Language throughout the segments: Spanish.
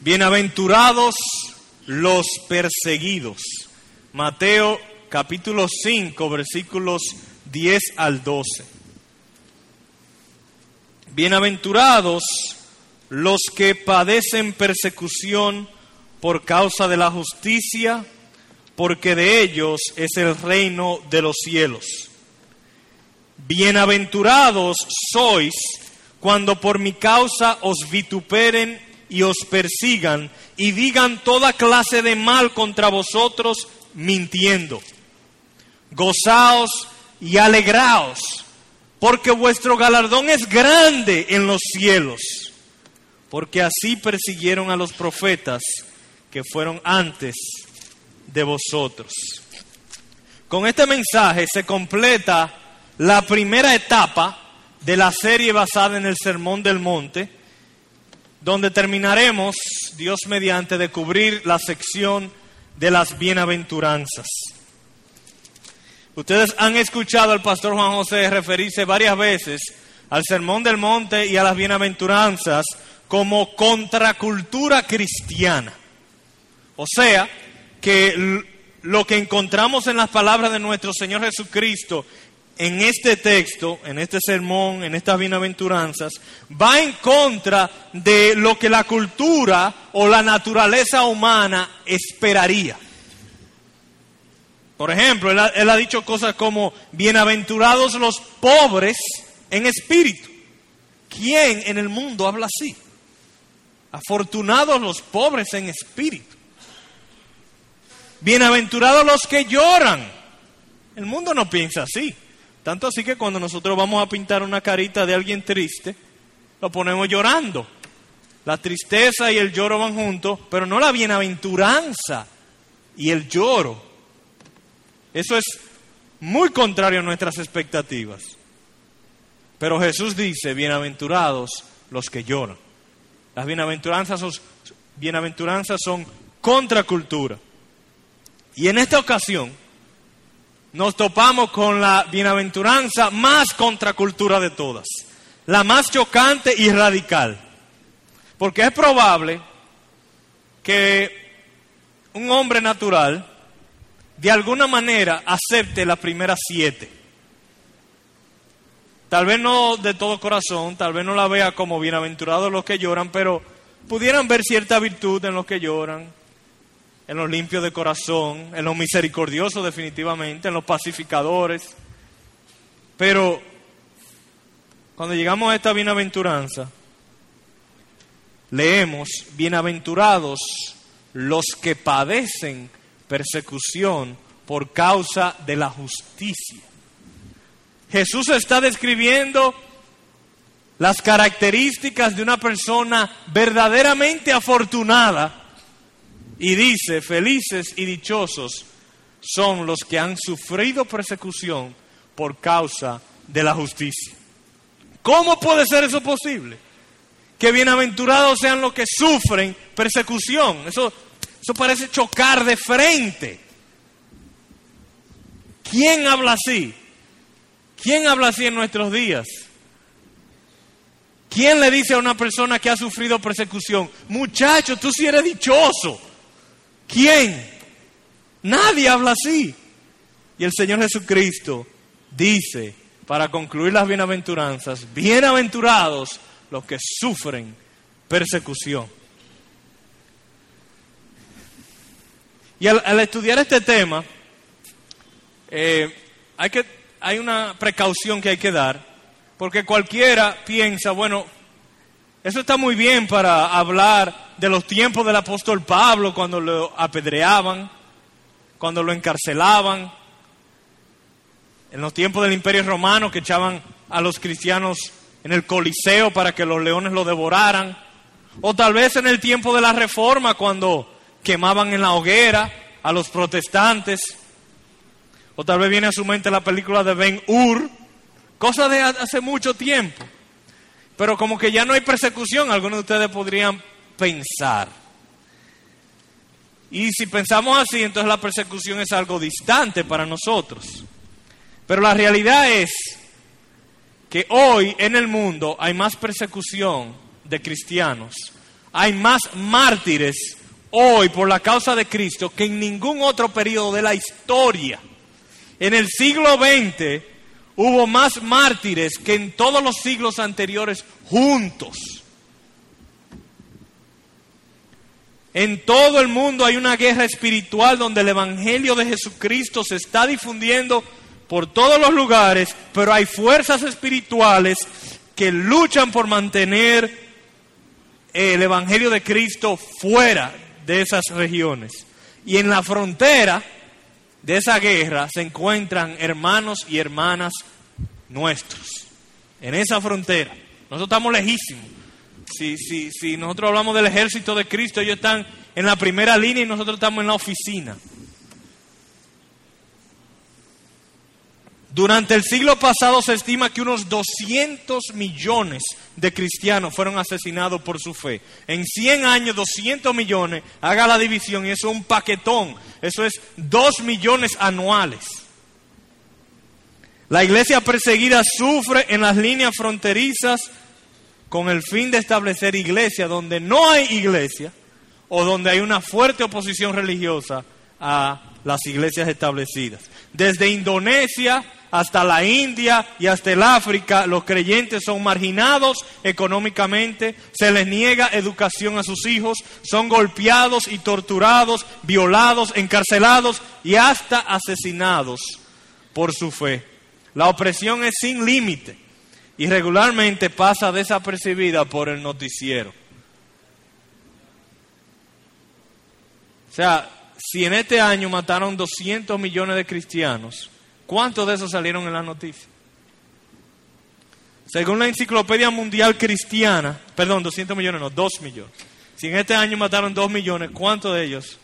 Bienaventurados los perseguidos. Mateo capítulo 5 versículos 10 al 12. Bienaventurados los que padecen persecución por causa de la justicia, porque de ellos es el reino de los cielos. Bienaventurados sois cuando por mi causa os vituperen y os persigan y digan toda clase de mal contra vosotros mintiendo. Gozaos y alegraos, porque vuestro galardón es grande en los cielos, porque así persiguieron a los profetas que fueron antes de vosotros. Con este mensaje se completa la primera etapa de la serie basada en el Sermón del Monte, donde terminaremos, Dios mediante, de cubrir la sección de las bienaventuranzas. Ustedes han escuchado al pastor Juan José referirse varias veces al Sermón del Monte y a las bienaventuranzas como contracultura cristiana. O sea, que lo que encontramos en las palabras de nuestro Señor Jesucristo en este texto, en este sermón, en estas bienaventuranzas, va en contra de lo que la cultura o la naturaleza humana esperaría. Por ejemplo, él ha, dicho cosas como, bienaventurados los pobres en espíritu. ¿Quién en el mundo habla así? Afortunados los pobres en espíritu. Bienaventurados los que lloran. El mundo no piensa así. Tanto así que cuando nosotros vamos a pintar una carita de alguien triste, lo ponemos llorando. La tristeza y el lloro van juntos, pero no la bienaventuranza y el lloro. Eso es muy contrario a nuestras expectativas. Pero Jesús dice, bienaventurados los que lloran. Las bienaventuranzas son, bienaventuranzas son contracultura. Y en esta ocasión nos topamos con la bienaventuranza más contracultura de todas, la más chocante y radical. Porque es probable que un hombre natural de alguna manera acepte las primeras siete. Tal vez no de todo corazón, tal vez no la vea como bienaventurados los que lloran, pero pudieran ver cierta virtud en los que lloran, en los limpios de corazón, en los misericordiosos definitivamente, en los pacificadores. Pero cuando llegamos a esta bienaventuranza, leemos, bienaventurados los que padecen persecución por causa de la justicia. Jesús está describiendo las características de una persona verdaderamente afortunada y dice, felices y dichosos son los que han sufrido persecución por causa de la justicia. ¿Cómo puede ser eso posible? Que bienaventurados sean los que sufren persecución. Eso, eso parece chocar de frente. ¿Quién habla así? ¿Quién habla así en nuestros días? ¿Quién le dice a una persona que ha sufrido persecución, muchacho, tú sí eres dichoso? ¿Quién? Nadie habla así. Y el Señor Jesucristo dice, para concluir las bienaventuranzas, bienaventurados los que sufren persecución. Y al, estudiar este tema, eh, hay, que, hay una precaución que hay que dar, porque cualquiera piensa, bueno, eso está muy bien para hablar de los tiempos del apóstol Pablo cuando lo apedreaban, cuando lo encarcelaban, en los tiempos del imperio romano que echaban a los cristianos en el Coliseo para que los leones lo devoraran, o tal vez en el tiempo de la Reforma cuando quemaban en la hoguera a los protestantes, o tal vez viene a su mente la película de Ben Hur, cosa de hace mucho tiempo. Pero como que ya no hay persecución, algunos de ustedes podrían pensar. Y si pensamos así, entonces la persecución es algo distante para nosotros. Pero la realidad es que hoy en el mundo hay más persecución de cristianos hay más mártires hoy por la causa de Cristo que en ningún otro periodo de la historia. En el siglo XX hubo más mártires que en todos los siglos anteriores juntos. En todo el mundo hay una guerra espiritual donde el Evangelio de Jesucristo se está difundiendo por todos los lugares, pero hay fuerzas espirituales que luchan por mantener el Evangelio de Cristo fuera de esas regiones. Y en la frontera de esa guerra se encuentran hermanos y hermanas nuestros. En esa frontera. Nosotros estamos lejísimos. Si, si, si nosotros hablamos del ejército de Cristo, ellos están en la primera línea y nosotros estamos en la oficina. Durante el siglo pasado se estima que unos 200 millones de cristianos fueron asesinados por su fe. En 100 años, 200 millones, haga la división y eso es un paquetón. Eso es 2 millones anuales. La iglesia perseguida sufre en las líneas fronterizas con el fin de establecer iglesia donde no hay iglesia o donde hay una fuerte oposición religiosa a las iglesias establecidas. Desde Indonesia hasta la India y hasta el África, los creyentes son marginados económicamente, se les niega educación a sus hijos, son golpeados y torturados, violados, encarcelados y hasta asesinados por su fe. La opresión es sin límite y regularmente pasa desapercibida por el noticiero. O sea, si en este año mataron 200 millones de cristianos, ¿cuántos de esos salieron en la noticia? Según la Enciclopedia Mundial Cristiana, perdón, 200 millones, no, 2 millones. Si en este año mataron 2 millones, ¿cuántos de ellos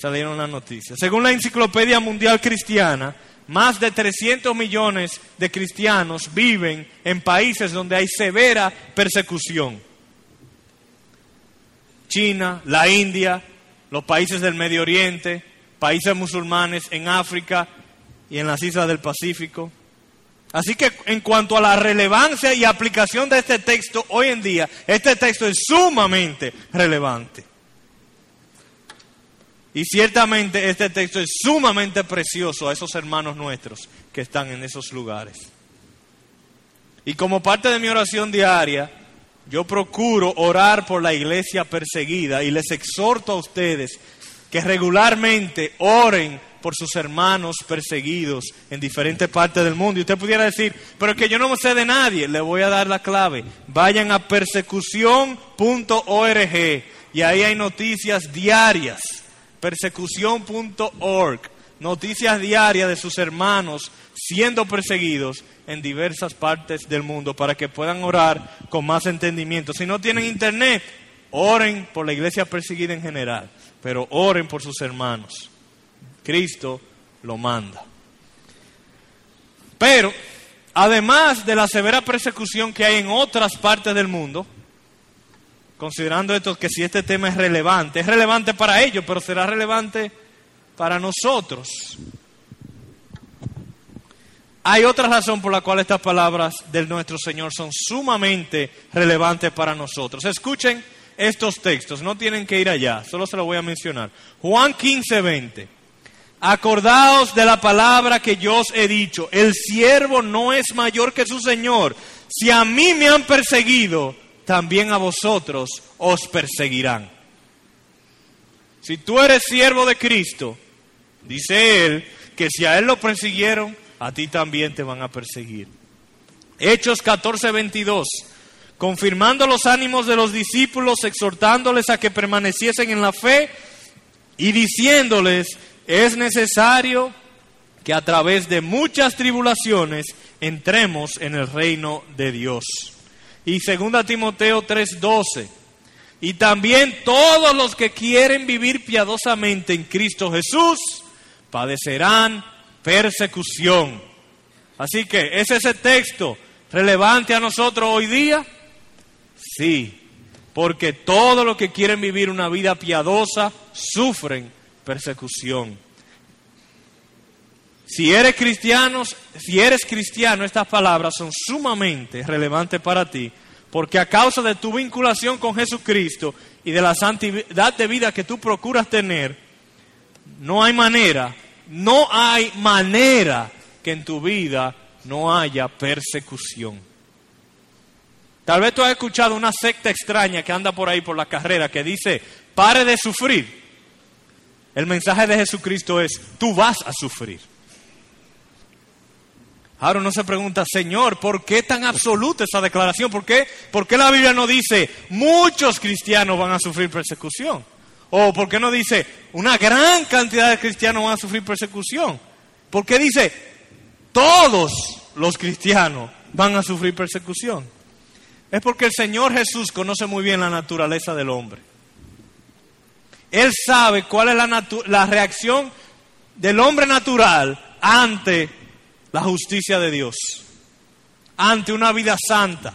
salieron en la noticia? Según la Enciclopedia Mundial Cristiana, más de 300 millones de cristianos viven en países donde hay severa persecución. China, la India, los países del Medio Oriente, países musulmanes en África y en las islas del Pacífico. Así que en cuanto a la relevancia y aplicación de este texto hoy en día, este texto es sumamente relevante. Y ciertamente este texto es sumamente precioso a esos hermanos nuestros que están en esos lugares. Y como parte de mi oración diaria, yo procuro orar por la iglesia perseguida y les exhorto a ustedes que regularmente oren por sus hermanos perseguidos en diferentes partes del mundo. Y usted pudiera decir, pero es que yo no sé de nadie. Le voy a dar la clave. Vayan a persecución.org y ahí hay noticias diarias persecución.org, noticias diarias de sus hermanos siendo perseguidos en diversas partes del mundo para que puedan orar con más entendimiento. Si no tienen internet, oren por la iglesia perseguida en general, pero oren por sus hermanos. Cristo lo manda. Pero, además de la severa persecución que hay en otras partes del mundo, considerando esto que si este tema es relevante, es relevante para ellos, pero será relevante para nosotros. Hay otra razón por la cual estas palabras del nuestro Señor son sumamente relevantes para nosotros. Escuchen estos textos, no tienen que ir allá, solo se los voy a mencionar. Juan 15, 20. Acordaos de la palabra que yo os he dicho, el siervo no es mayor que su Señor. Si a mí me han perseguido, también a vosotros os perseguirán. Si tú eres siervo de Cristo, dice Él, que si a Él lo persiguieron, a ti también te van a perseguir. Hechos 14, 22. Confirmando los ánimos de los discípulos, exhortándoles a que permaneciesen en la fe y diciéndoles, es necesario que a través de muchas tribulaciones entremos en el reino de Dios y 2 Timoteo 3:12. Y también todos los que quieren vivir piadosamente en Cristo Jesús padecerán persecución. Así que, ¿es ese texto relevante a nosotros hoy día? Sí, porque todos los que quieren vivir una vida piadosa sufren persecución. Si eres cristiano, si eres cristiano, estas palabras son sumamente relevantes para ti, porque a causa de tu vinculación con Jesucristo y de la santidad de vida que tú procuras tener, no hay manera, no hay manera que en tu vida no haya persecución. Tal vez tú has escuchado una secta extraña que anda por ahí por la carrera que dice, pare de sufrir. El mensaje de Jesucristo es, tú vas a sufrir. Ahora uno se pregunta, Señor, ¿por qué tan absoluta esa declaración? ¿Por qué, ¿Por qué la Biblia no dice, muchos cristianos van a sufrir persecución? ¿O por qué no dice, una gran cantidad de cristianos van a sufrir persecución? ¿Por qué dice, todos los cristianos van a sufrir persecución? Es porque el Señor Jesús conoce muy bien la naturaleza del hombre. Él sabe cuál es la, reacción del hombre natural ante la justicia de Dios, ante una vida santa,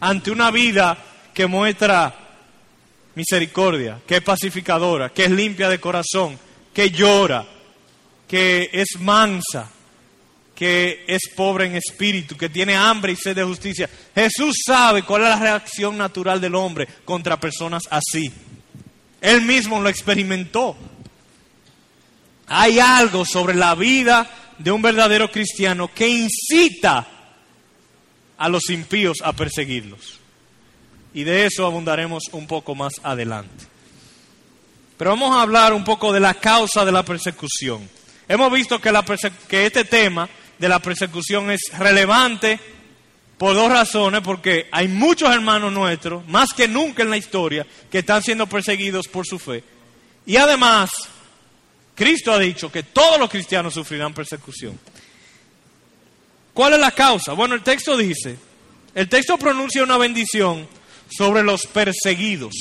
ante una vida que muestra misericordia, que es pacificadora, que es limpia de corazón, que llora, que es mansa, que es pobre en espíritu, que tiene hambre y sed de justicia. Jesús sabe cuál es la reacción natural del hombre contra personas así. Él mismo lo experimentó. Hay algo sobre la vida de un verdadero cristiano que incita a los impíos a perseguirlos. Y de eso abundaremos un poco más adelante. Pero vamos a hablar un poco de la causa de la persecución. Hemos visto que, este tema de la persecución es relevante por dos razones, porque hay muchos hermanos nuestros, más que nunca en la historia, que están siendo perseguidos por su fe. Y además, Cristo ha dicho que todos los cristianos sufrirán persecución. ¿Cuál es la causa? Bueno, el texto dice, el texto pronuncia una bendición sobre los perseguidos,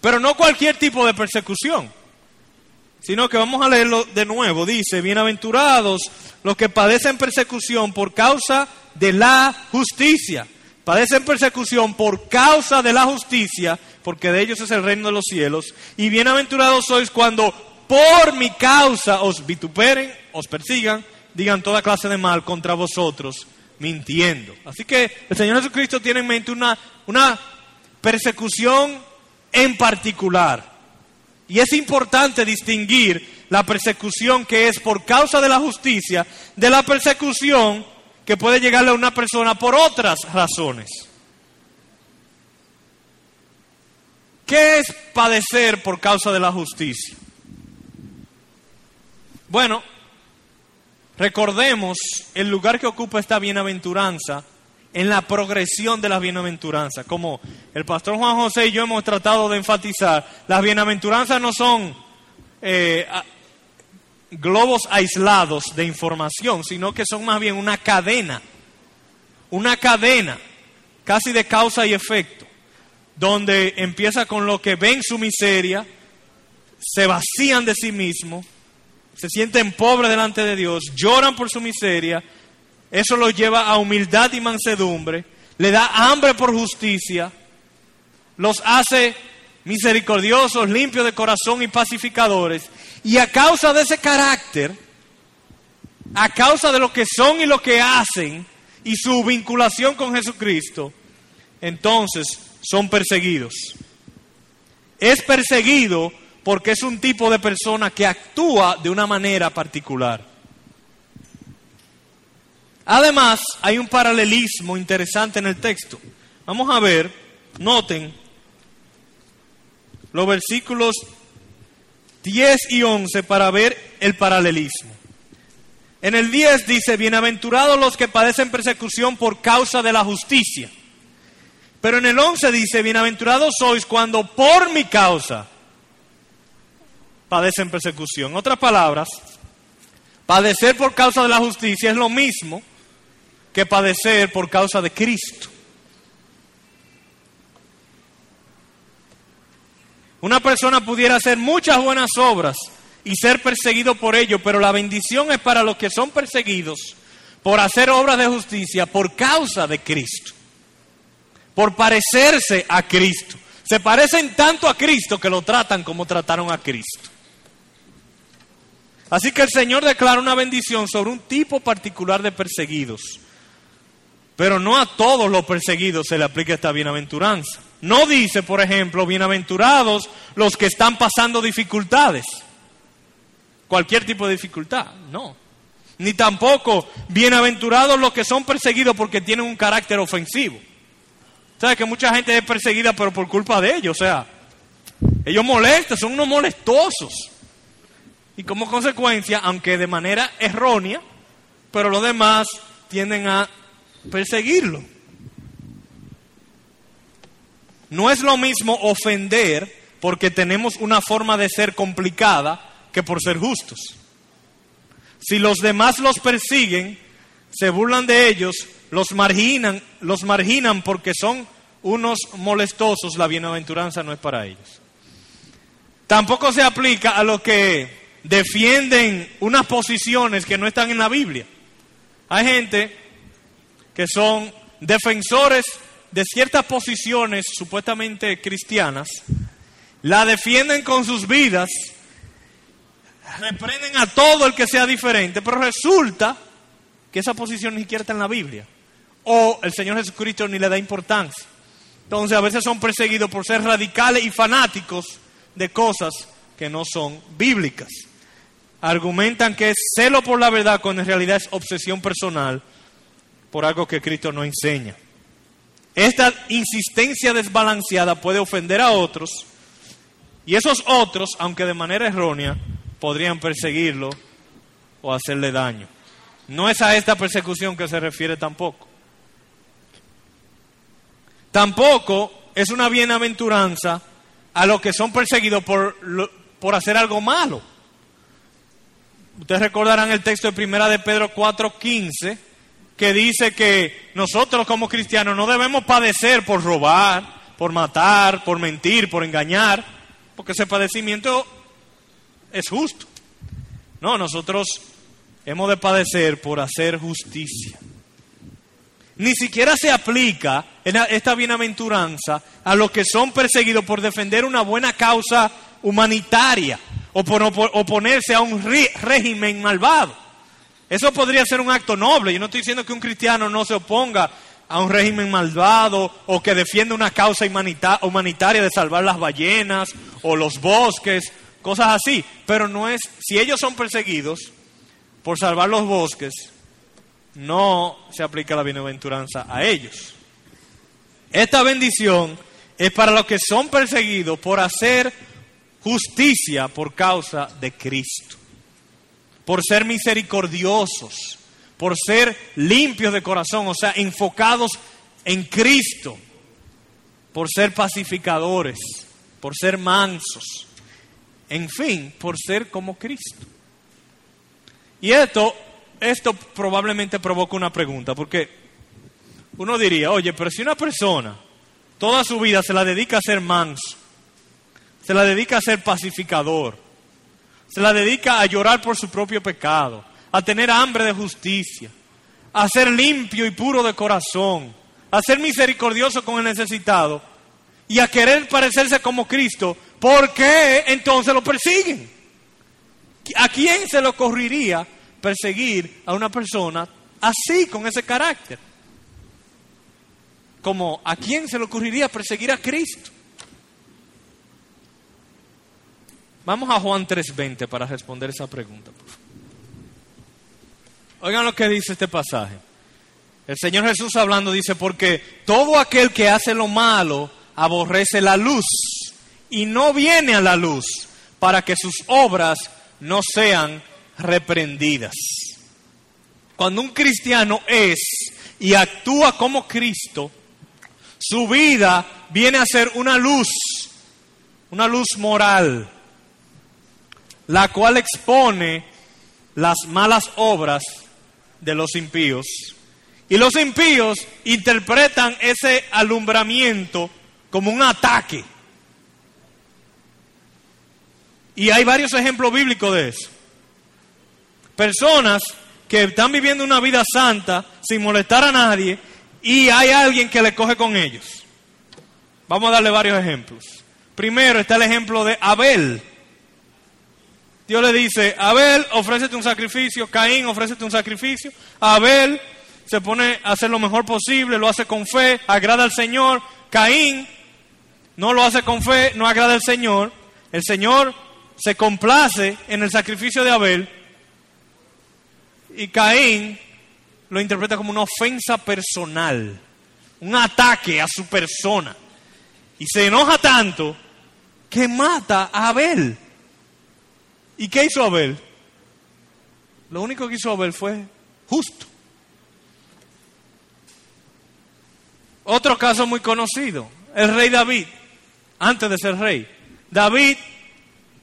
pero no cualquier tipo de persecución, sino que vamos a leerlo de nuevo. Dice, bienaventurados los que padecen persecución por causa de la justicia. Padecen persecución por causa de la justicia, porque de ellos es el reino de los cielos. Y bienaventurados sois cuando por mi causa os vituperen, os persigan, digan toda clase de mal contra vosotros, mintiendo. Así que el Señor Jesucristo tiene en mente una, una persecución en particular. Y es importante distinguir la persecución que es por causa de la justicia de la persecución que puede llegarle a una persona por otras razones. ¿Qué es padecer por causa de la justicia? Bueno, recordemos el lugar que ocupa esta bienaventuranza en la progresión de las bienaventuranzas. Como el pastor Juan José y yo hemos tratado de enfatizar, las bienaventuranzas no son eh, globos aislados de información, sino que son más bien una cadena, una cadena casi de causa y efecto, donde empieza con lo que ven su miseria, se vacían de sí mismos, se sienten pobres delante de Dios, lloran por su miseria, eso los lleva a humildad y mansedumbre, le da hambre por justicia, los hace misericordiosos, limpios de corazón y pacificadores, y a causa de ese carácter, a causa de lo que son y lo que hacen y su vinculación con Jesucristo, entonces son perseguidos. Es perseguido porque es un tipo de persona que actúa de una manera particular. Además, hay un paralelismo interesante en el texto. Vamos a ver, noten los versículos 10 y 11 para ver el paralelismo. En el 10 dice, bienaventurados los que padecen persecución por causa de la justicia. Pero en el 11 dice, bienaventurados sois cuando por mi causa padecen persecución. En otras palabras, padecer por causa de la justicia es lo mismo que padecer por causa de Cristo. Una persona pudiera hacer muchas buenas obras y ser perseguido por ello, pero la bendición es para los que son perseguidos por hacer obras de justicia por causa de Cristo, por parecerse a Cristo. Se parecen tanto a Cristo que lo tratan como trataron a Cristo. Así que el Señor declara una bendición sobre un tipo particular de perseguidos. Pero no a todos los perseguidos se le aplica esta bienaventuranza. No dice, por ejemplo, bienaventurados los que están pasando dificultades. Cualquier tipo de dificultad, no. Ni tampoco bienaventurados los que son perseguidos porque tienen un carácter ofensivo. ¿Sabes que mucha gente es perseguida pero por culpa de ellos? O sea, ellos molestan, son unos molestosos. Y como consecuencia, aunque de manera errónea, pero los demás tienden a perseguirlo. No es lo mismo ofender porque tenemos una forma de ser complicada que por ser justos. Si los demás los persiguen, se burlan de ellos, los marginan, los marginan porque son unos molestosos, la bienaventuranza no es para ellos. Tampoco se aplica a los que defienden unas posiciones que no están en la Biblia. Hay gente que son defensores de ciertas posiciones supuestamente cristianas, la defienden con sus vidas, reprenden a todo el que sea diferente, pero resulta que esa posición ni siquiera está en la Biblia. O el Señor Jesucristo ni le da importancia. Entonces a veces son perseguidos por ser radicales y fanáticos de cosas que no son bíblicas. Argumentan que es celo por la verdad cuando en realidad es obsesión personal por algo que Cristo no enseña. Esta insistencia desbalanceada puede ofender a otros y esos otros, aunque de manera errónea, podrían perseguirlo o hacerle daño. No es a esta persecución que se refiere tampoco. Tampoco es una bienaventuranza a los que son perseguidos por, por hacer algo malo. Ustedes recordarán el texto de primera de Pedro 4:15 que dice que nosotros como cristianos no debemos padecer por robar, por matar, por mentir, por engañar, porque ese padecimiento es justo. No, nosotros hemos de padecer por hacer justicia. Ni siquiera se aplica esta bienaventuranza a los que son perseguidos por defender una buena causa humanitaria o por oponerse a un régimen malvado. Eso podría ser un acto noble. Yo no estoy diciendo que un cristiano no se oponga a un régimen malvado o que defienda una causa humanitaria de salvar las ballenas o los bosques, cosas así. Pero no es, si ellos son perseguidos por salvar los bosques, no se aplica la bienaventuranza a ellos. Esta bendición es para los que son perseguidos por hacer justicia por causa de Cristo por ser misericordiosos, por ser limpios de corazón, o sea, enfocados en Cristo, por ser pacificadores, por ser mansos, en fin, por ser como Cristo. Y esto, esto probablemente provoca una pregunta, porque uno diría, oye, pero si una persona toda su vida se la dedica a ser manso, se la dedica a ser pacificador, se la dedica a llorar por su propio pecado, a tener hambre de justicia, a ser limpio y puro de corazón, a ser misericordioso con el necesitado y a querer parecerse como Cristo, ¿por qué entonces lo persiguen? ¿A quién se le ocurriría perseguir a una persona así, con ese carácter? Como a quién se le ocurriría perseguir a Cristo? Vamos a Juan 3:20 para responder esa pregunta. Oigan lo que dice este pasaje. El Señor Jesús hablando dice, porque todo aquel que hace lo malo aborrece la luz y no viene a la luz para que sus obras no sean reprendidas. Cuando un cristiano es y actúa como Cristo, su vida viene a ser una luz, una luz moral, la cual expone las malas obras de los impíos. Y los impíos interpretan ese alumbramiento como un ataque. Y hay varios ejemplos bíblicos de eso. Personas que están viviendo una vida santa sin molestar a nadie y hay alguien que le coge con ellos. Vamos a darle varios ejemplos. Primero está el ejemplo de Abel. Dios le dice, Abel, ofrécete un sacrificio, Caín, ofrécete un sacrificio. Abel se pone a hacer lo mejor posible, lo hace con fe, agrada al Señor. Caín no lo hace con fe, no agrada al Señor. El Señor se complace en el sacrificio de Abel. Y Caín lo interpreta como una ofensa personal, un ataque a su persona. Y se enoja tanto que mata a Abel. ¿Y qué hizo Abel? Lo único que hizo Abel fue justo. Otro caso muy conocido, el rey David, antes de ser rey. David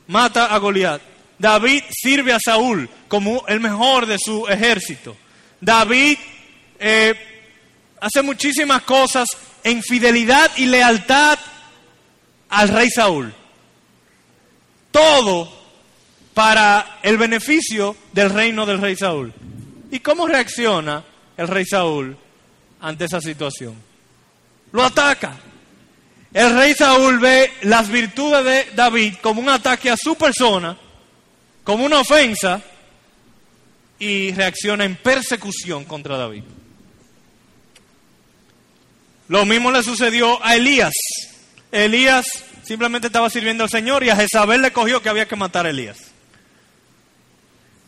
mata a Goliat. David sirve a Saúl como el mejor de su ejército. David eh, hace muchísimas cosas en fidelidad y lealtad al rey Saúl. Todo para el beneficio del reino del rey Saúl. ¿Y cómo reacciona el rey Saúl ante esa situación? Lo ataca. El rey Saúl ve las virtudes de David como un ataque a su persona, como una ofensa, y reacciona en persecución contra David. Lo mismo le sucedió a Elías. Elías simplemente estaba sirviendo al Señor y a Jezabel le cogió que había que matar a Elías.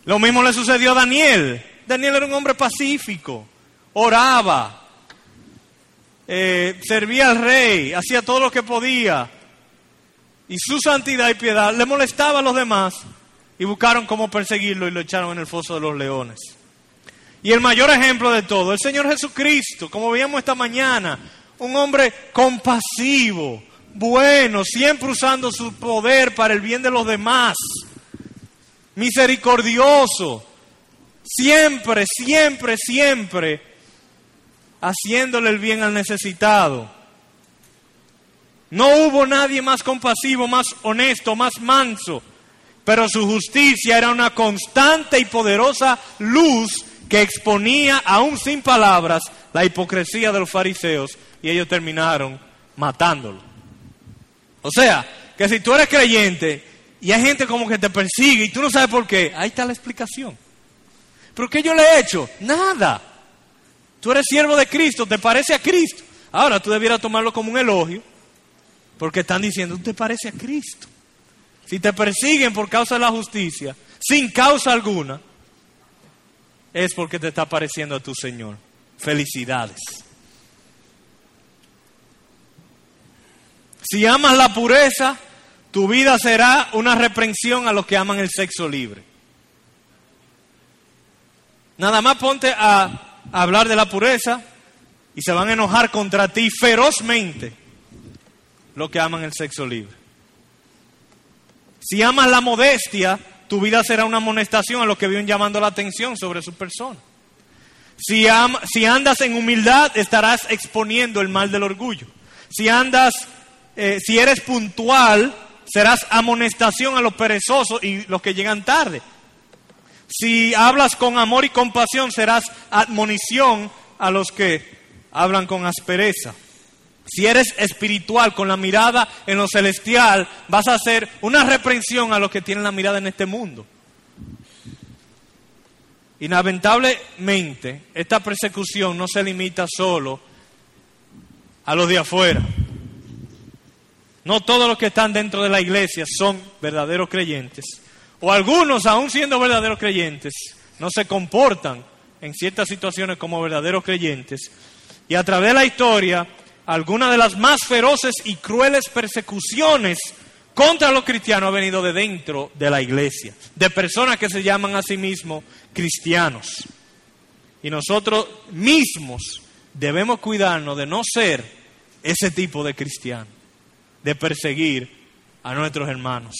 Lo mismo le sucedió a Daniel. Daniel era un hombre pacífico, oraba, eh, servía al rey, hacía todo lo que podía. Y su santidad y piedad le molestaba a los demás y buscaron cómo perseguirlo y lo echaron en el foso de los leones. Y el mayor ejemplo de todo, el Señor Jesucristo, como veíamos esta mañana, un hombre compasivo, bueno, siempre usando su poder para el bien de los demás, misericordioso, siempre, siempre, siempre haciéndole el bien al necesitado. No hubo nadie más compasivo, más honesto, más manso pero su justicia era una constante y poderosa luz que exponía, aún sin palabras, la hipocresía de los fariseos y ellos terminaron matándolo. O sea, que si tú eres creyente y hay gente como que te persigue y tú no sabes por qué, ahí está la explicación. ¿Pero qué yo le he hecho? Nada. Tú eres siervo de Cristo, te parece a Cristo. Ahora tú debieras tomarlo como un elogio, porque están diciendo, te parece a Cristo si te persiguen por causa de la justicia, sin causa alguna, es porque te está pareciendo a tu Señor. Felicidades. Si amas la pureza, tu vida será una reprensión a los que aman el sexo libre. Nada más ponte a hablar de la pureza y se van a enojar contra ti ferozmente los que aman el sexo libre. Si amas la modestia, tu vida será una amonestación a los que viven llamando la atención sobre su persona. Si, si andas en humildad, estarás exponiendo el mal del orgullo. Si andas, eh, si eres puntual, serás amonestación a los perezosos y los que llegan tarde. Si hablas con amor y compasión, serás admonición a los que hablan con aspereza. Si eres espiritual con la mirada en lo celestial, vas a hacer una reprensión a los que tienen la mirada en este mundo. Inventablemente, esta persecución no se limita solo a los de afuera. No todos los que están dentro de la iglesia son verdaderos creyentes. O algunos, aún siendo verdaderos creyentes, no se comportan en ciertas situaciones como verdaderos creyentes. Y a través de la historia alguna de las más feroces y crueles persecuciones contra los cristianos ha venido de dentro de la iglesia, de personas que se llaman a sí mismos cristianos. Y nosotros mismos debemos cuidarnos de no ser ese tipo de cristiano, de perseguir a nuestros hermanos.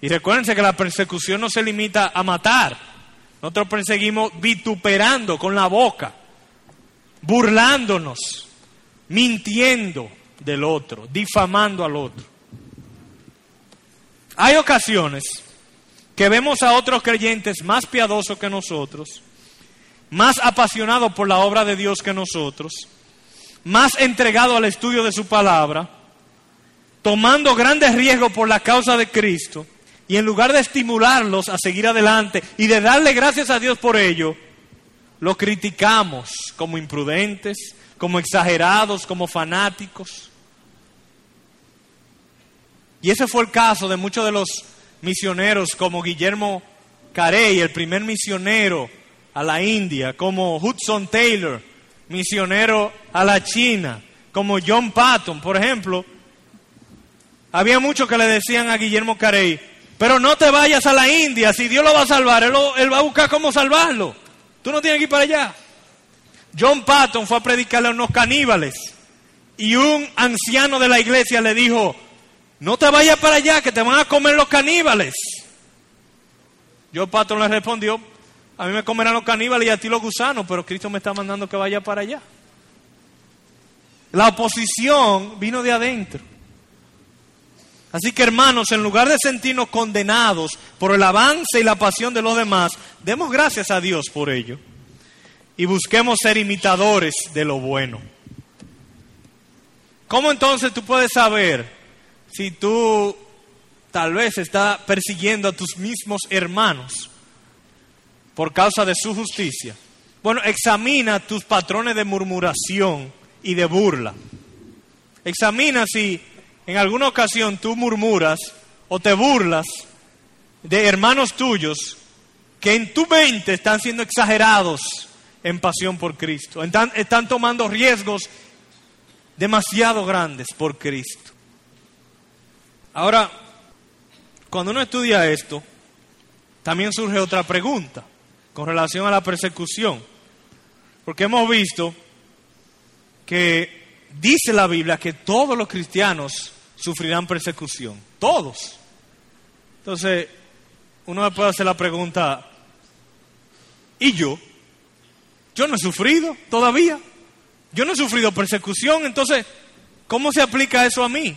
Y recuérdense que la persecución no se limita a matar. Nosotros perseguimos vituperando con la boca, burlándonos, mintiendo del otro, difamando al otro. Hay ocasiones que vemos a otros creyentes más piadosos que nosotros, más apasionados por la obra de Dios que nosotros, más entregados al estudio de su palabra, tomando grandes riesgos por la causa de Cristo, y en lugar de estimularlos a seguir adelante y de darle gracias a Dios por ello, lo criticamos como imprudentes, como exagerados, como fanáticos. Y ese fue el caso de muchos de los misioneros como Guillermo Carey, el primer misionero a la India, como Hudson Taylor, misionero a la China, como John Patton, por ejemplo. Había muchos que le decían a Guillermo Carey, pero no te vayas a la India, si Dios lo va a salvar, él, va a buscar cómo salvarlo. Tú no tienes que ir para allá. John Patton fue a predicarle a unos caníbales y un anciano de la iglesia le dijo, no te vayas para allá, que te van a comer los caníbales. John Patton le respondió, a mí me comerán los caníbales y a ti los gusanos, pero Cristo me está mandando que vaya para allá. La oposición vino de adentro. Así que hermanos, en lugar de sentirnos condenados por el avance y la pasión de los demás, demos gracias a Dios por ello y busquemos ser imitadores de lo bueno. ¿Cómo entonces tú puedes saber si tú tal vez estás persiguiendo a tus mismos hermanos por causa de su justicia? Bueno, examina tus patrones de murmuración y de burla. Examina si en alguna ocasión tú murmuras o te burlas de hermanos tuyos que en tu mente están siendo exagerados en pasión por Cristo, están, tomando riesgos demasiado grandes por Cristo. Ahora, cuando uno estudia esto, también surge otra pregunta con relación a la persecución, porque hemos visto que dice la Biblia que todos los cristianos sufrirán persecución. Todos. Entonces, uno me puede hacer la pregunta, ¿y yo? Yo no he sufrido todavía. Yo no he sufrido persecución, entonces, ¿cómo se aplica eso a mí?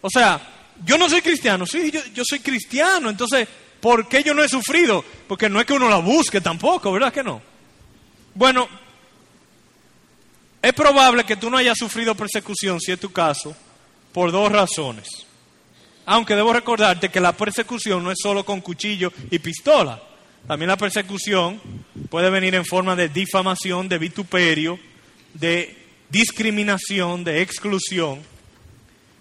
O sea, yo no soy cristiano, sí, yo, yo soy cristiano, entonces, ¿por qué yo no he sufrido? Porque no es que uno la busque tampoco, ¿verdad que no? Bueno, es probable que tú no hayas sufrido persecución, si es tu caso, por dos razones. Aunque debo recordarte que la persecución no es solo con cuchillo y pistola. También la persecución puede venir en forma de difamación, de vituperio, de discriminación, de exclusión.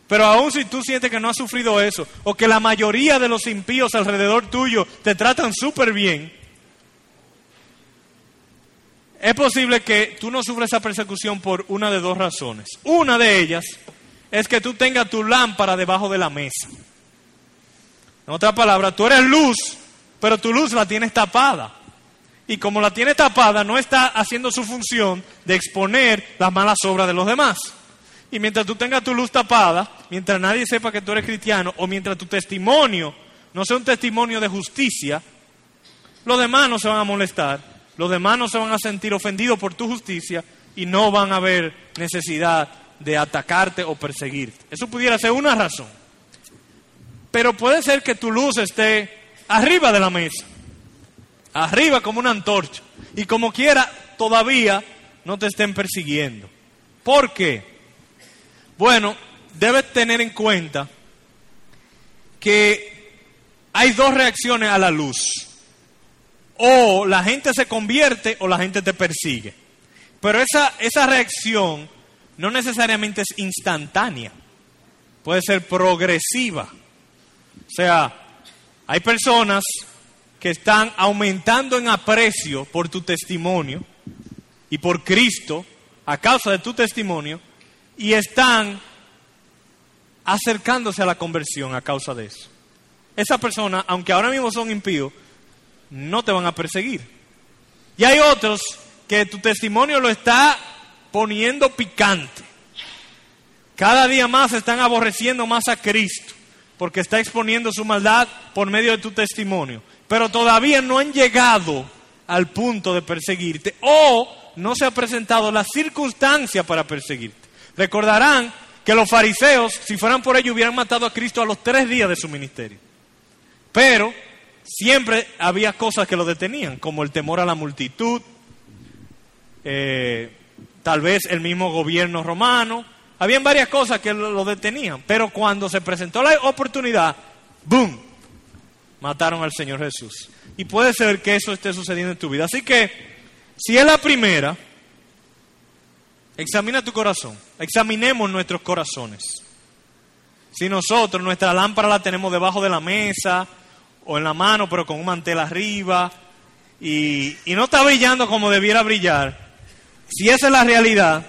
Pero aún si tú sientes que no has sufrido eso, o que la mayoría de los impíos alrededor tuyo te tratan súper bien, es posible que tú no sufras esa persecución por una de dos razones. Una de ellas es que tú tengas tu lámpara debajo de la mesa. En otra palabra, tú eres luz, pero tu luz la tienes tapada. Y como la tienes tapada, no está haciendo su función de exponer las malas obras de los demás. Y mientras tú tengas tu luz tapada, mientras nadie sepa que tú eres cristiano, o mientras tu testimonio no sea un testimonio de justicia, los demás no se van a molestar, los demás no se van a sentir ofendidos por tu justicia y no van a haber necesidad de atacarte o perseguirte. Eso pudiera ser una razón. Pero puede ser que tu luz esté arriba de la mesa, arriba como una antorcha, y como quiera todavía no te estén persiguiendo. ¿Por qué? Bueno, debes tener en cuenta que hay dos reacciones a la luz. O la gente se convierte o la gente te persigue. Pero esa, esa reacción no necesariamente es instantánea, puede ser progresiva. O sea, hay personas que están aumentando en aprecio por tu testimonio y por Cristo a causa de tu testimonio y están acercándose a la conversión a causa de eso. Esa persona, aunque ahora mismo son impíos, no te van a perseguir. Y hay otros que tu testimonio lo está poniendo picante. Cada día más están aborreciendo más a Cristo porque está exponiendo su maldad por medio de tu testimonio. Pero todavía no han llegado al punto de perseguirte o no se ha presentado la circunstancia para perseguirte. Recordarán que los fariseos, si fueran por ello, hubieran matado a Cristo a los tres días de su ministerio. Pero siempre había cosas que lo detenían, como el temor a la multitud, eh, tal vez el mismo gobierno romano. Habían varias cosas que lo detenían, pero cuando se presentó la oportunidad, ¡boom! Mataron al Señor Jesús. Y puede ser que eso esté sucediendo en tu vida. Así que Si es la primera, examina tu corazón. Examinemos nuestros corazones. Si nosotros nuestra lámpara la tenemos debajo de la mesa o en la mano, pero con un mantel arriba, y, no está brillando como debiera brillar, si esa es la realidad,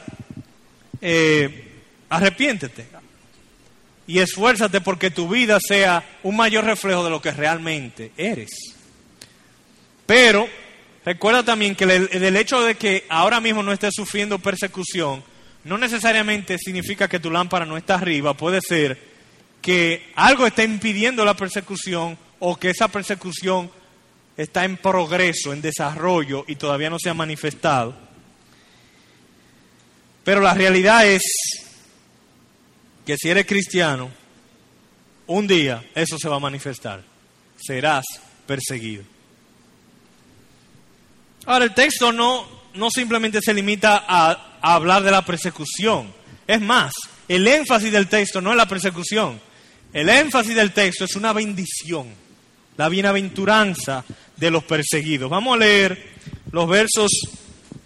eh, arrepiéntete y esfuérzate porque tu vida sea un mayor reflejo de lo que realmente eres. Pero recuerda también que el, hecho de que ahora mismo no estés sufriendo persecución no necesariamente significa que tu lámpara no está arriba, puede ser que algo está impidiendo la persecución o que esa persecución está en progreso, en desarrollo y todavía no se ha manifestado. Pero la realidad es que si eres cristiano, un día eso se va a manifestar. Serás perseguido. Ahora, el texto no, no simplemente se limita a, a hablar de la persecución. Es más, el énfasis del texto no es la persecución. El énfasis del texto es una bendición, la bienaventuranza de los perseguidos. Vamos a leer los versos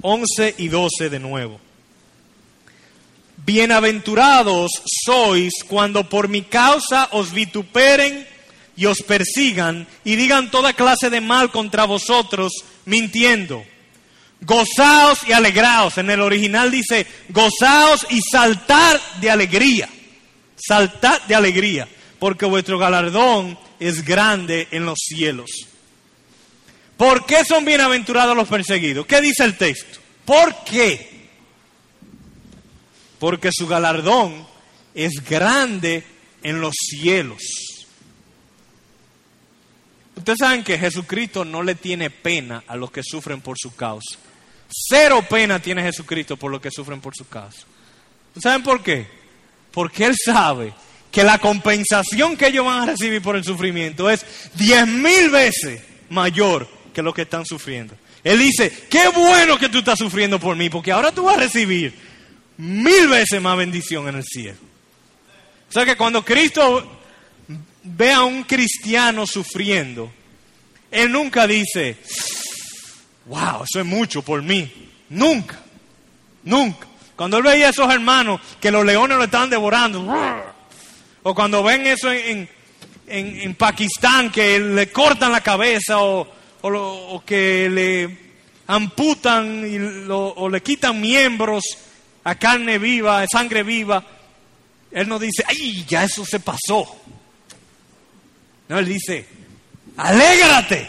11 y 12 de nuevo. Bienaventurados sois cuando por mi causa os vituperen y os persigan y digan toda clase de mal contra vosotros, mintiendo. Gozaos y alegraos. En el original dice, gozaos y saltar de alegría. Saltad de alegría, porque vuestro galardón es grande en los cielos. ¿Por qué son bienaventurados los perseguidos? ¿Qué dice el texto? ¿Por qué? Porque su galardón es grande en los cielos. Ustedes saben que Jesucristo no le tiene pena a los que sufren por su causa. Cero pena tiene Jesucristo por los que sufren por su causa. ¿Saben por qué? Porque Él sabe que la compensación que ellos van a recibir por el sufrimiento es diez mil veces mayor que lo que están sufriendo. Él dice, qué bueno que tú estás sufriendo por mí, porque ahora tú vas a recibir mil veces más bendición en el cielo. O sea que cuando Cristo ve a un cristiano sufriendo, Él nunca dice, wow, eso es mucho por mí. Nunca, nunca. Cuando Él veía a esos hermanos que los leones lo estaban devorando, o cuando ven eso en, en, Pakistán que le cortan la cabeza o, o, que le amputan y o le quitan miembros, a carne viva, a sangre viva. Él no dice, ay, ya eso se pasó. No, él dice, alégrate,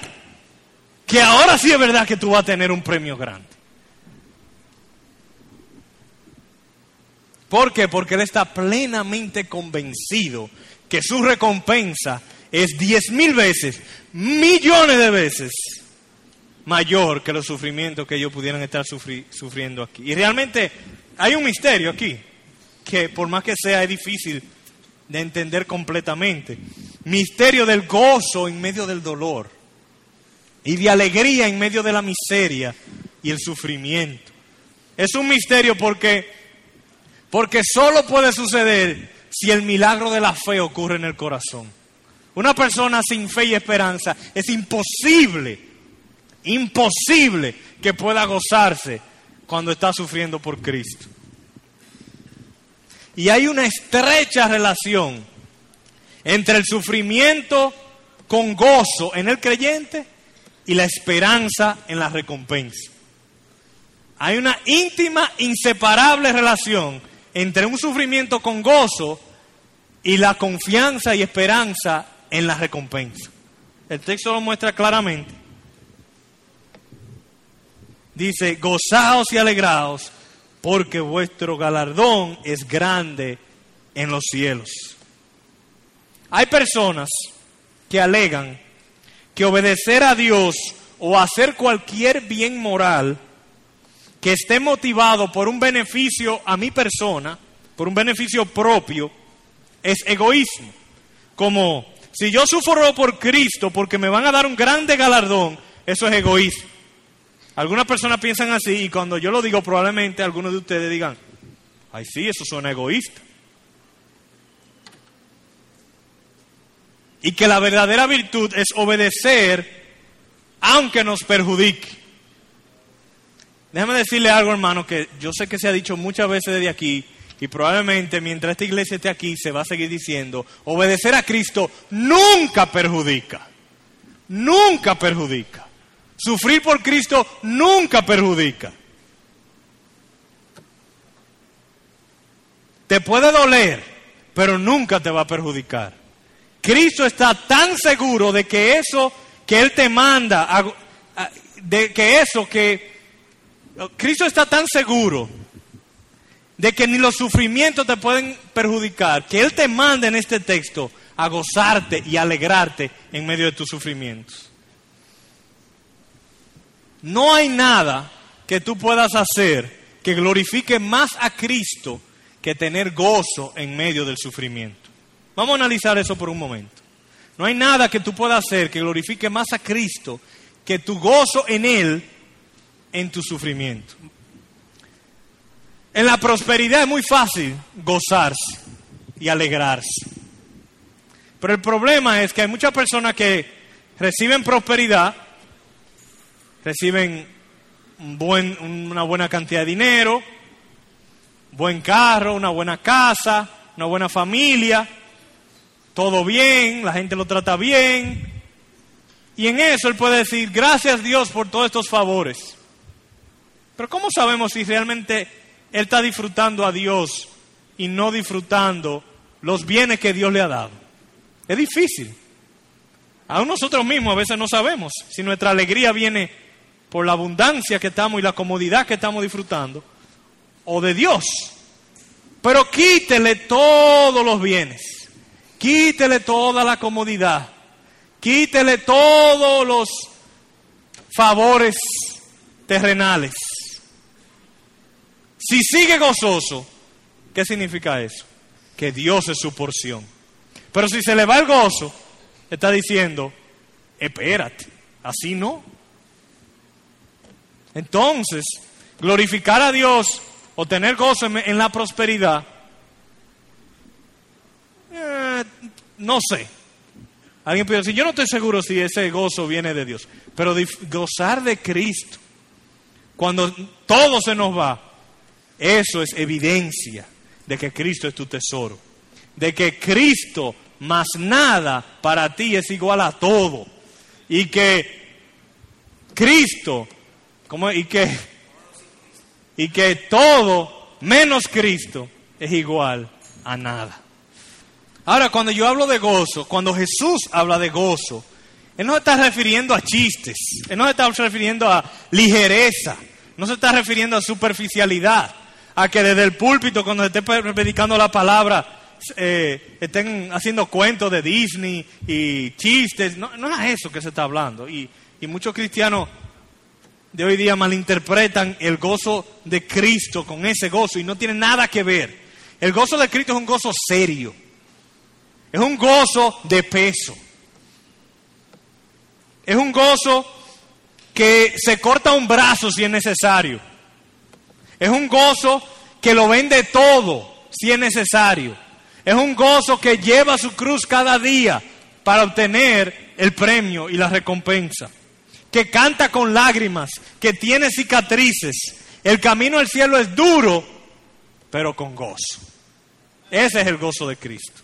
que ahora sí es verdad que tú vas a tener un premio grande. ¿Por qué? Porque él está plenamente convencido que su recompensa es diez mil veces, millones de veces mayor que los sufrimientos que ellos pudieran estar sufriendo aquí. Y realmente hay un misterio aquí, que por más que sea es difícil de entender completamente. Misterio del gozo en medio del dolor y de alegría en medio de la miseria y el sufrimiento. Es un misterio porque, porque solo puede suceder si el milagro de la fe ocurre en el corazón. Una persona sin fe y esperanza es imposible, imposible que pueda gozarse cuando está sufriendo por Cristo. Y hay una estrecha relación entre el sufrimiento con gozo en el creyente y la esperanza en la recompensa. Hay una íntima, inseparable relación entre un sufrimiento con gozo y la confianza y esperanza en la recompensa. El texto lo muestra claramente. Dice, gozaos y alegraos, porque vuestro galardón es grande en los cielos. Hay personas que alegan que obedecer a Dios o hacer cualquier bien moral que esté motivado por un beneficio a mi persona, por un beneficio propio, es egoísmo. Como si yo sufro por Cristo porque me van a dar un grande galardón, eso es egoísmo. Algunas personas piensan así y cuando yo lo digo probablemente algunos de ustedes digan, ay sí, eso suena egoísta. Y que la verdadera virtud es obedecer aunque nos perjudique. Déjame decirle algo, hermano, que yo sé que se ha dicho muchas veces desde aquí y probablemente mientras esta iglesia esté aquí se va a seguir diciendo, obedecer a Cristo nunca perjudica, nunca perjudica. Sufrir por Cristo nunca perjudica. Te puede doler, pero nunca te va a perjudicar. Cristo está tan seguro de que eso que Él te manda, de que eso que... Cristo está tan seguro de que ni los sufrimientos te pueden perjudicar, que Él te manda en este texto a gozarte y alegrarte en medio de tus sufrimientos. No hay nada que tú puedas hacer que glorifique más a Cristo que tener gozo en medio del sufrimiento. Vamos a analizar eso por un momento. No hay nada que tú puedas hacer que glorifique más a Cristo que tu gozo en Él en tu sufrimiento. En la prosperidad es muy fácil gozarse y alegrarse. Pero el problema es que hay muchas personas que reciben prosperidad, reciben una buena cantidad de dinero, buen carro, una buena casa, una buena familia, todo bien, la gente lo trata bien. Y en eso él puede decir, gracias Dios por todos estos favores. Pero ¿cómo sabemos si realmente él está disfrutando a Dios y no disfrutando los bienes que Dios le ha dado. Es difícil. Aún nosotros mismos a veces no sabemos si nuestra alegría viene por la abundancia que estamos y la comodidad que estamos disfrutando o de Dios. Pero quítele todos los bienes, quítele toda la comodidad, quítele todos los favores terrenales si sigue gozoso, ¿qué significa eso? Que Dios es su porción. Pero si se le va el gozo, está diciendo, espérate, así no. Entonces, glorificar a Dios o tener gozo en, la prosperidad, eh, no sé. Alguien puede decir, yo no estoy seguro si ese gozo viene de Dios, pero gozar de Cristo, cuando todo se nos va, eso es evidencia de que Cristo es tu tesoro, de que Cristo más nada para ti es igual a todo y que Cristo, y que y que todo menos Cristo es igual a nada. Ahora, cuando yo hablo de gozo, cuando Jesús habla de gozo, Él no se está refiriendo a chistes, Él no se está refiriendo a ligereza, no se está refiriendo a superficialidad a que desde el púlpito, cuando esté predicando la palabra, eh, estén haciendo cuentos de Disney y chistes. No, no es eso que se está hablando. Y, y muchos cristianos de hoy día malinterpretan el gozo de Cristo con ese gozo y no tiene nada que ver. El gozo de Cristo es un gozo serio. Es un gozo de peso. Es un gozo que se corta un brazo si es necesario. Es un gozo que lo vende todo si es necesario. Es un gozo que lleva su cruz cada día para obtener el premio y la recompensa. Que canta con lágrimas, que tiene cicatrices. El camino al cielo es duro, pero con gozo. Ese es el gozo de Cristo.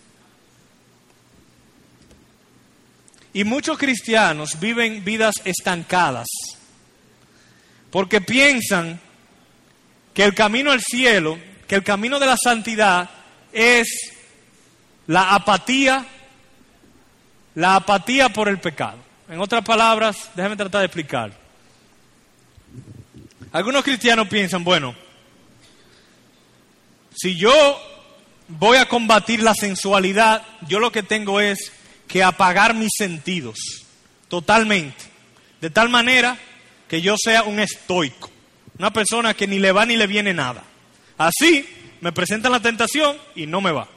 Y muchos cristianos viven vidas estancadas porque piensan que el camino al cielo, que el camino de la santidad es la apatía, la apatía por el pecado. En otras palabras, déjame tratar de explicar. Algunos cristianos piensan, bueno, si yo voy a combatir la sensualidad, yo lo que tengo es que apagar mis sentidos totalmente, de tal manera que yo sea un estoico. Una persona que ni le va ni le viene nada. Así me presentan la tentación y no me va.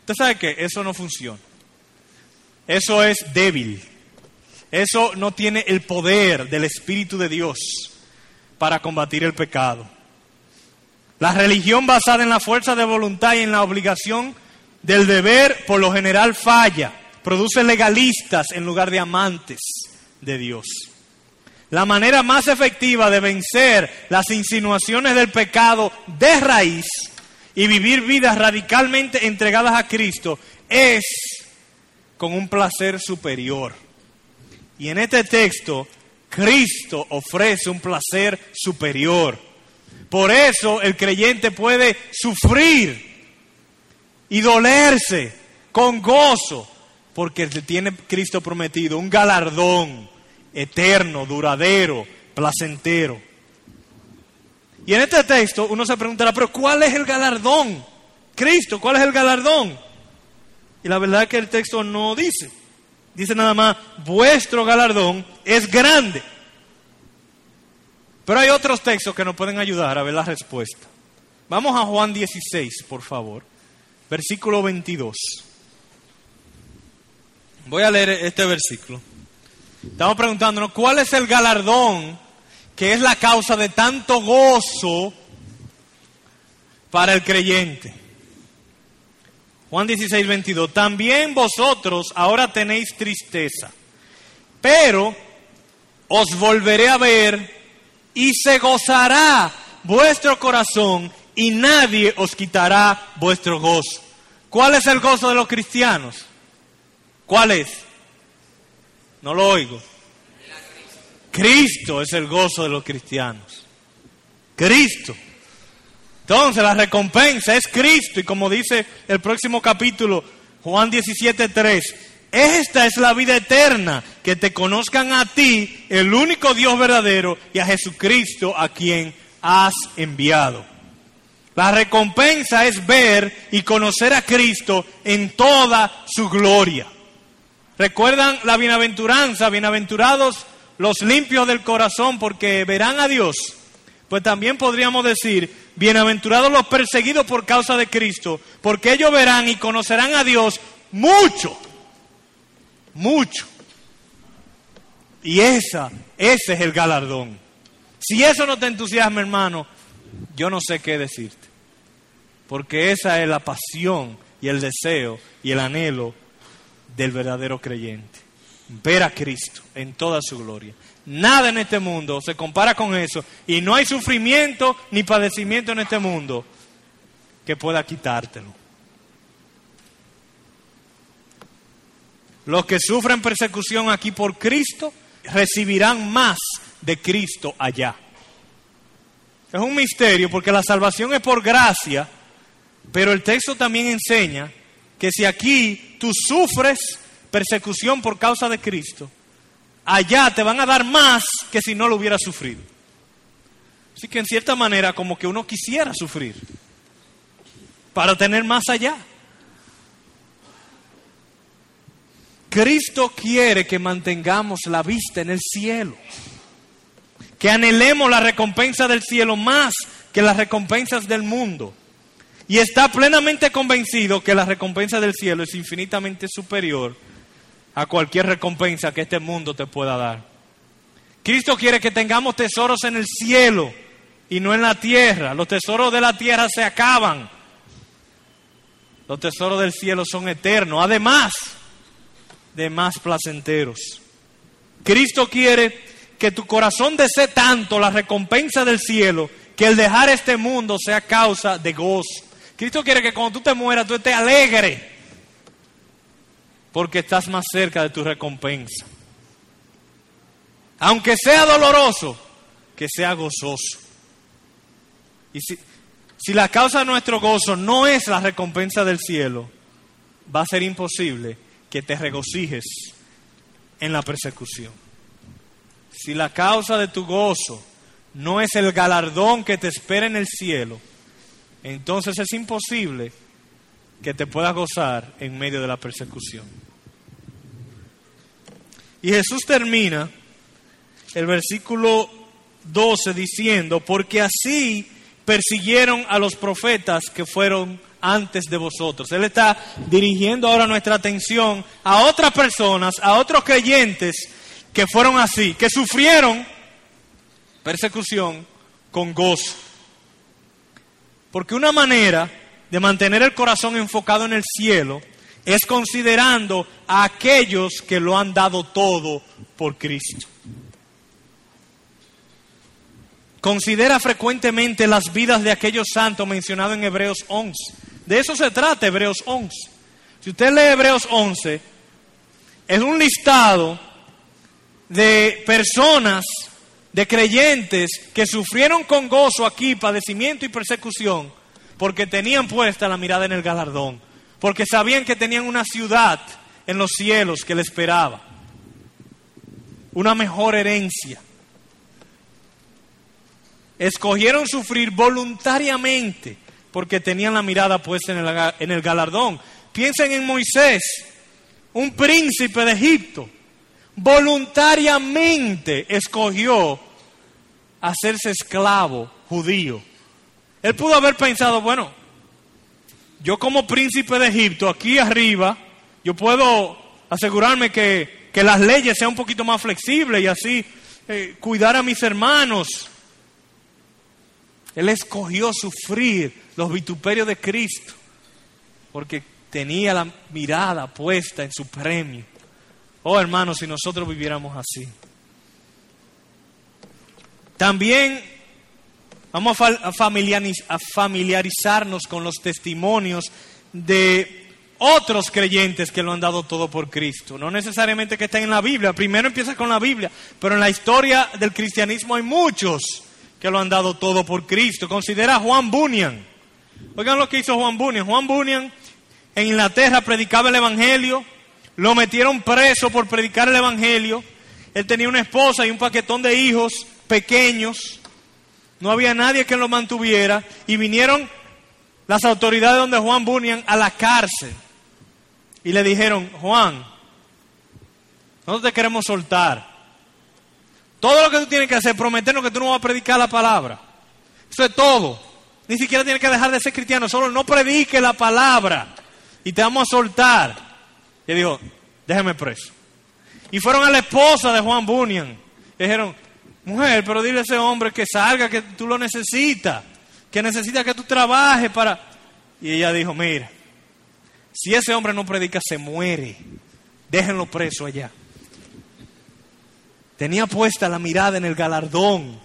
Usted sabe que eso no funciona. Eso es débil. Eso no tiene el poder del Espíritu de Dios para combatir el pecado. La religión basada en la fuerza de voluntad y en la obligación del deber por lo general falla. Produce legalistas en lugar de amantes de Dios. La manera más efectiva de vencer las insinuaciones del pecado de raíz y vivir vidas radicalmente entregadas a Cristo es con un placer superior. Y en este texto, Cristo ofrece un placer superior. Por eso el creyente puede sufrir y dolerse con gozo, porque tiene Cristo prometido un galardón eterno, duradero, placentero. Y en este texto uno se preguntará, pero ¿cuál es el galardón? Cristo, ¿cuál es el galardón? Y la verdad es que el texto no dice. Dice nada más, vuestro galardón es grande. Pero hay otros textos que nos pueden ayudar a ver la respuesta. Vamos a Juan 16, por favor, versículo 22. Voy a leer este versículo. Estamos preguntándonos cuál es el galardón que es la causa de tanto gozo para el creyente. Juan 16, 22. También vosotros ahora tenéis tristeza, pero os volveré a ver y se gozará vuestro corazón y nadie os quitará vuestro gozo. ¿Cuál es el gozo de los cristianos? ¿Cuál es? No lo oigo. Cristo es el gozo de los cristianos. Cristo. Entonces la recompensa es Cristo y como dice el próximo capítulo, Juan 17.3, esta es la vida eterna, que te conozcan a ti, el único Dios verdadero, y a Jesucristo a quien has enviado. La recompensa es ver y conocer a Cristo en toda su gloria. ¿Recuerdan la bienaventuranza? Bienaventurados los limpios del corazón porque verán a Dios. Pues también podríamos decir, bienaventurados los perseguidos por causa de Cristo, porque ellos verán y conocerán a Dios mucho, mucho. Y esa, ese es el galardón. Si eso no te entusiasma, hermano, yo no sé qué decirte. Porque esa es la pasión y el deseo y el anhelo del verdadero creyente ver a Cristo en toda su gloria. Nada en este mundo se compara con eso y no hay sufrimiento ni padecimiento en este mundo que pueda quitártelo. Los que sufren persecución aquí por Cristo recibirán más de Cristo allá. Es un misterio porque la salvación es por gracia, pero el texto también enseña que si aquí tú sufres persecución por causa de Cristo, allá te van a dar más que si no lo hubiera sufrido. Así que en cierta manera como que uno quisiera sufrir para tener más allá. Cristo quiere que mantengamos la vista en el cielo, que anhelemos la recompensa del cielo más que las recompensas del mundo. Y está plenamente convencido que la recompensa del cielo es infinitamente superior a cualquier recompensa que este mundo te pueda dar. Cristo quiere que tengamos tesoros en el cielo y no en la tierra. Los tesoros de la tierra se acaban. Los tesoros del cielo son eternos, además de más placenteros. Cristo quiere que tu corazón desee tanto la recompensa del cielo que el dejar este mundo sea causa de gozo. Cristo quiere que cuando tú te mueras tú estés alegre porque estás más cerca de tu recompensa. Aunque sea doloroso, que sea gozoso. Y si, si la causa de nuestro gozo no es la recompensa del cielo, va a ser imposible que te regocijes en la persecución. Si la causa de tu gozo no es el galardón que te espera en el cielo, entonces es imposible que te puedas gozar en medio de la persecución. Y Jesús termina el versículo 12 diciendo, porque así persiguieron a los profetas que fueron antes de vosotros. Él está dirigiendo ahora nuestra atención a otras personas, a otros creyentes que fueron así, que sufrieron persecución con gozo. Porque una manera de mantener el corazón enfocado en el cielo es considerando a aquellos que lo han dado todo por Cristo. Considera frecuentemente las vidas de aquellos santos mencionados en Hebreos 11. De eso se trata Hebreos 11. Si usted lee Hebreos 11, es un listado de personas, de creyentes que sufrieron con gozo aquí padecimiento y persecución porque tenían puesta la mirada en el galardón, porque sabían que tenían una ciudad en los cielos que le esperaba, una mejor herencia. Escogieron sufrir voluntariamente porque tenían la mirada puesta en el, en el galardón. Piensen en Moisés, un príncipe de Egipto, voluntariamente escogió hacerse esclavo judío. Él pudo haber pensado, bueno, yo como príncipe de Egipto, aquí arriba, yo puedo asegurarme que, que las leyes sean un poquito más flexibles y así eh, cuidar a mis hermanos. Él escogió sufrir los vituperios de Cristo porque tenía la mirada puesta en su premio. Oh hermanos, si nosotros viviéramos así. También vamos a familiarizarnos con los testimonios de otros creyentes que lo han dado todo por Cristo. No necesariamente que estén en la Biblia. Primero empieza con la Biblia, pero en la historia del cristianismo hay muchos que lo han dado todo por Cristo. Considera a Juan Bunyan. Oigan lo que hizo Juan Bunyan. Juan Bunyan en Inglaterra predicaba el Evangelio, lo metieron preso por predicar el Evangelio. Él tenía una esposa y un paquetón de hijos pequeños. No había nadie que lo mantuviera. Y vinieron las autoridades donde Juan Bunyan a la cárcel. Y le dijeron, Juan, nosotros te queremos soltar. Todo lo que tú tienes que hacer es prometernos que tú no vas a predicar la palabra. Eso es todo. Ni siquiera tienes que dejar de ser cristiano, solo no predique la palabra y te vamos a soltar. Y dijo, déjeme preso. Y fueron a la esposa de Juan Bunyan. Y dijeron, mujer, pero dile a ese hombre que salga, que tú lo necesitas, que necesita que tú trabajes para... Y ella dijo, mira, si ese hombre no predica, se muere. Déjenlo preso allá. Tenía puesta la mirada en el galardón.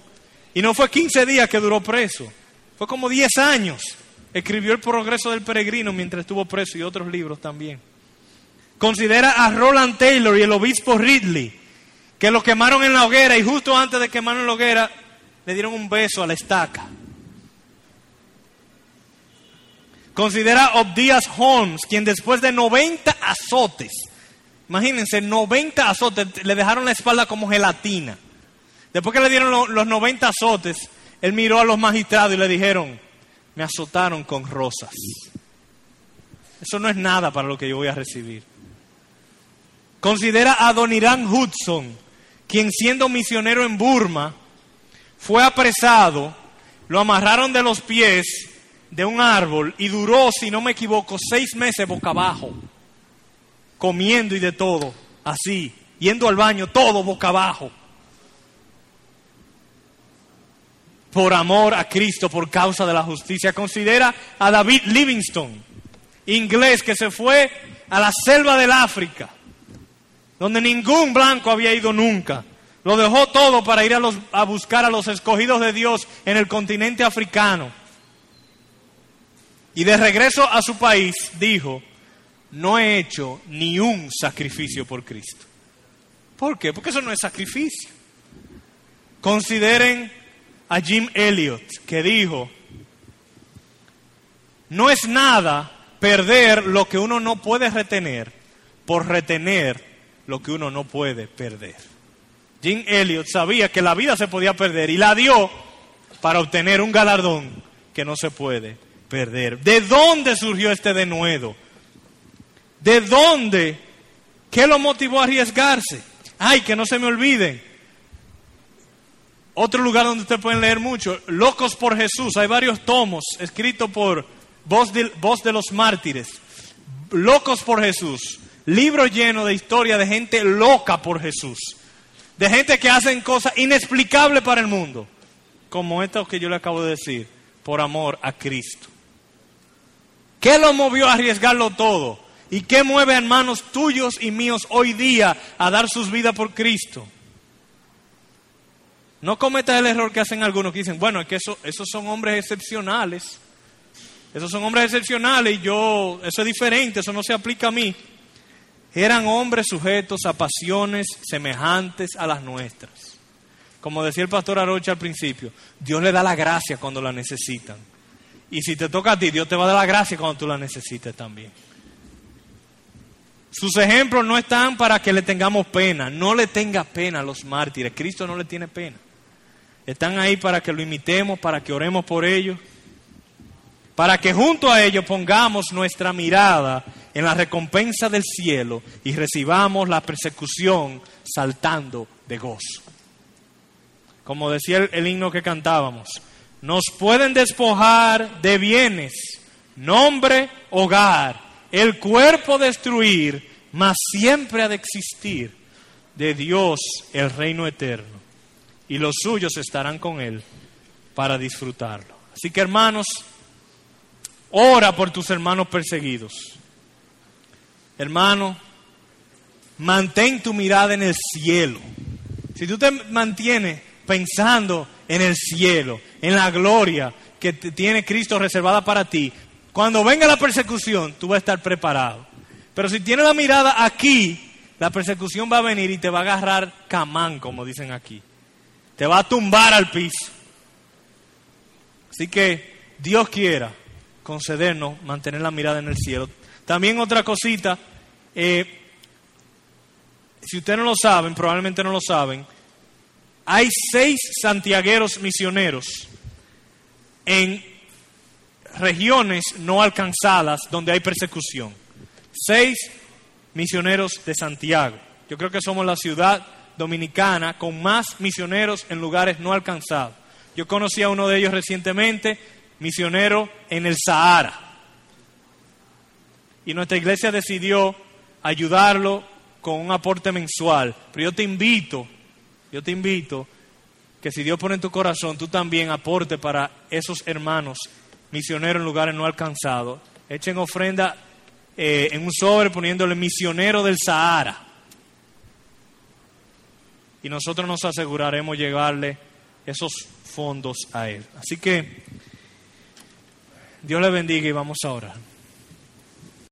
Y no fue 15 días que duró preso. Fue como 10 años. Escribió El progreso del peregrino mientras estuvo preso y otros libros también. Considera a Roland Taylor y el obispo Ridley, que lo quemaron en la hoguera y justo antes de quemarlo en la hoguera le dieron un beso a la estaca. Considera a Obdias Holmes, quien después de 90 azotes, imagínense, 90 azotes, le dejaron la espalda como gelatina. Después que le dieron los 90 azotes, él miró a los magistrados y le dijeron, me azotaron con rosas. Eso no es nada para lo que yo voy a recibir. Considera a Donirán Hudson, quien siendo misionero en Burma, fue apresado, lo amarraron de los pies de un árbol y duró, si no me equivoco, seis meses boca abajo, comiendo y de todo, así, yendo al baño, todo boca abajo. por amor a Cristo, por causa de la justicia. Considera a David Livingstone, inglés, que se fue a la selva del África, donde ningún blanco había ido nunca. Lo dejó todo para ir a, a buscar a los escogidos de Dios en el continente africano. Y de regreso a su país dijo, no he hecho ni un sacrificio por Cristo. ¿Por qué? Porque eso no es sacrificio. Consideren a Jim Elliot, que dijo, no es nada perder lo que uno no puede retener por retener lo que uno no puede perder. Jim Elliot sabía que la vida se podía perder y la dio para obtener un galardón que no se puede perder. ¿De dónde surgió este denuedo? ¿De dónde? ¿Qué lo motivó a arriesgarse? Ay, que no se me olviden. Otro lugar donde ustedes pueden leer mucho, Locos por Jesús. Hay varios tomos escritos por Voz de, Voz de los Mártires. Locos por Jesús. Libro lleno de historia de gente loca por Jesús. De gente que hacen cosas inexplicables para el mundo. Como esto que yo le acabo de decir. Por amor a Cristo. ¿Qué lo movió a arriesgarlo todo? ¿Y qué mueve a hermanos tuyos y míos hoy día a dar sus vidas por Cristo? No cometas el error que hacen algunos que dicen, bueno, es que eso, esos son hombres excepcionales. Esos son hombres excepcionales y yo, eso es diferente, eso no se aplica a mí. Eran hombres sujetos a pasiones semejantes a las nuestras. Como decía el pastor Arocha al principio, Dios le da la gracia cuando la necesitan. Y si te toca a ti, Dios te va a dar la gracia cuando tú la necesites también. Sus ejemplos no están para que le tengamos pena. No le tenga pena a los mártires. Cristo no le tiene pena. Están ahí para que lo imitemos, para que oremos por ellos, para que junto a ellos pongamos nuestra mirada en la recompensa del cielo y recibamos la persecución saltando de gozo. Como decía el, el himno que cantábamos, nos pueden despojar de bienes, nombre, hogar, el cuerpo destruir, mas siempre ha de existir de Dios el reino eterno, y los suyos estarán con Él para disfrutarlo. Así que hermanos, ora por tus hermanos perseguidos. Hermano, mantén tu mirada en el cielo. Si tú te mantienes pensando en el cielo, en la gloria que tiene Cristo reservada para ti, cuando venga la persecución, tú vas a estar preparado. Pero si tienes la mirada aquí, la persecución va a venir y te va a agarrar camán, como dicen aquí. Te va a tumbar al piso. Así que Dios quiera concedernos mantener la mirada en el cielo. También otra cosita, eh, si ustedes no lo saben, probablemente no lo saben, hay seis santiagueros misioneros en regiones no alcanzadas donde hay persecución. Seis misioneros de Santiago. Yo creo que somos la ciudad dominicana con más misioneros en lugares no alcanzados. Yo conocí a uno de ellos recientemente, misionero en el Sahara. Y nuestra iglesia decidió ayudarlo con un aporte mensual. Pero yo te invito, yo te invito que si Dios pone en tu corazón, tú también aporte para esos hermanos misionero en lugares no alcanzados. Echen ofrenda eh, en un sobre poniéndole misionero del Sahara. Y nosotros nos aseguraremos llevarle esos fondos a él. Así que Dios le bendiga y vamos a orar.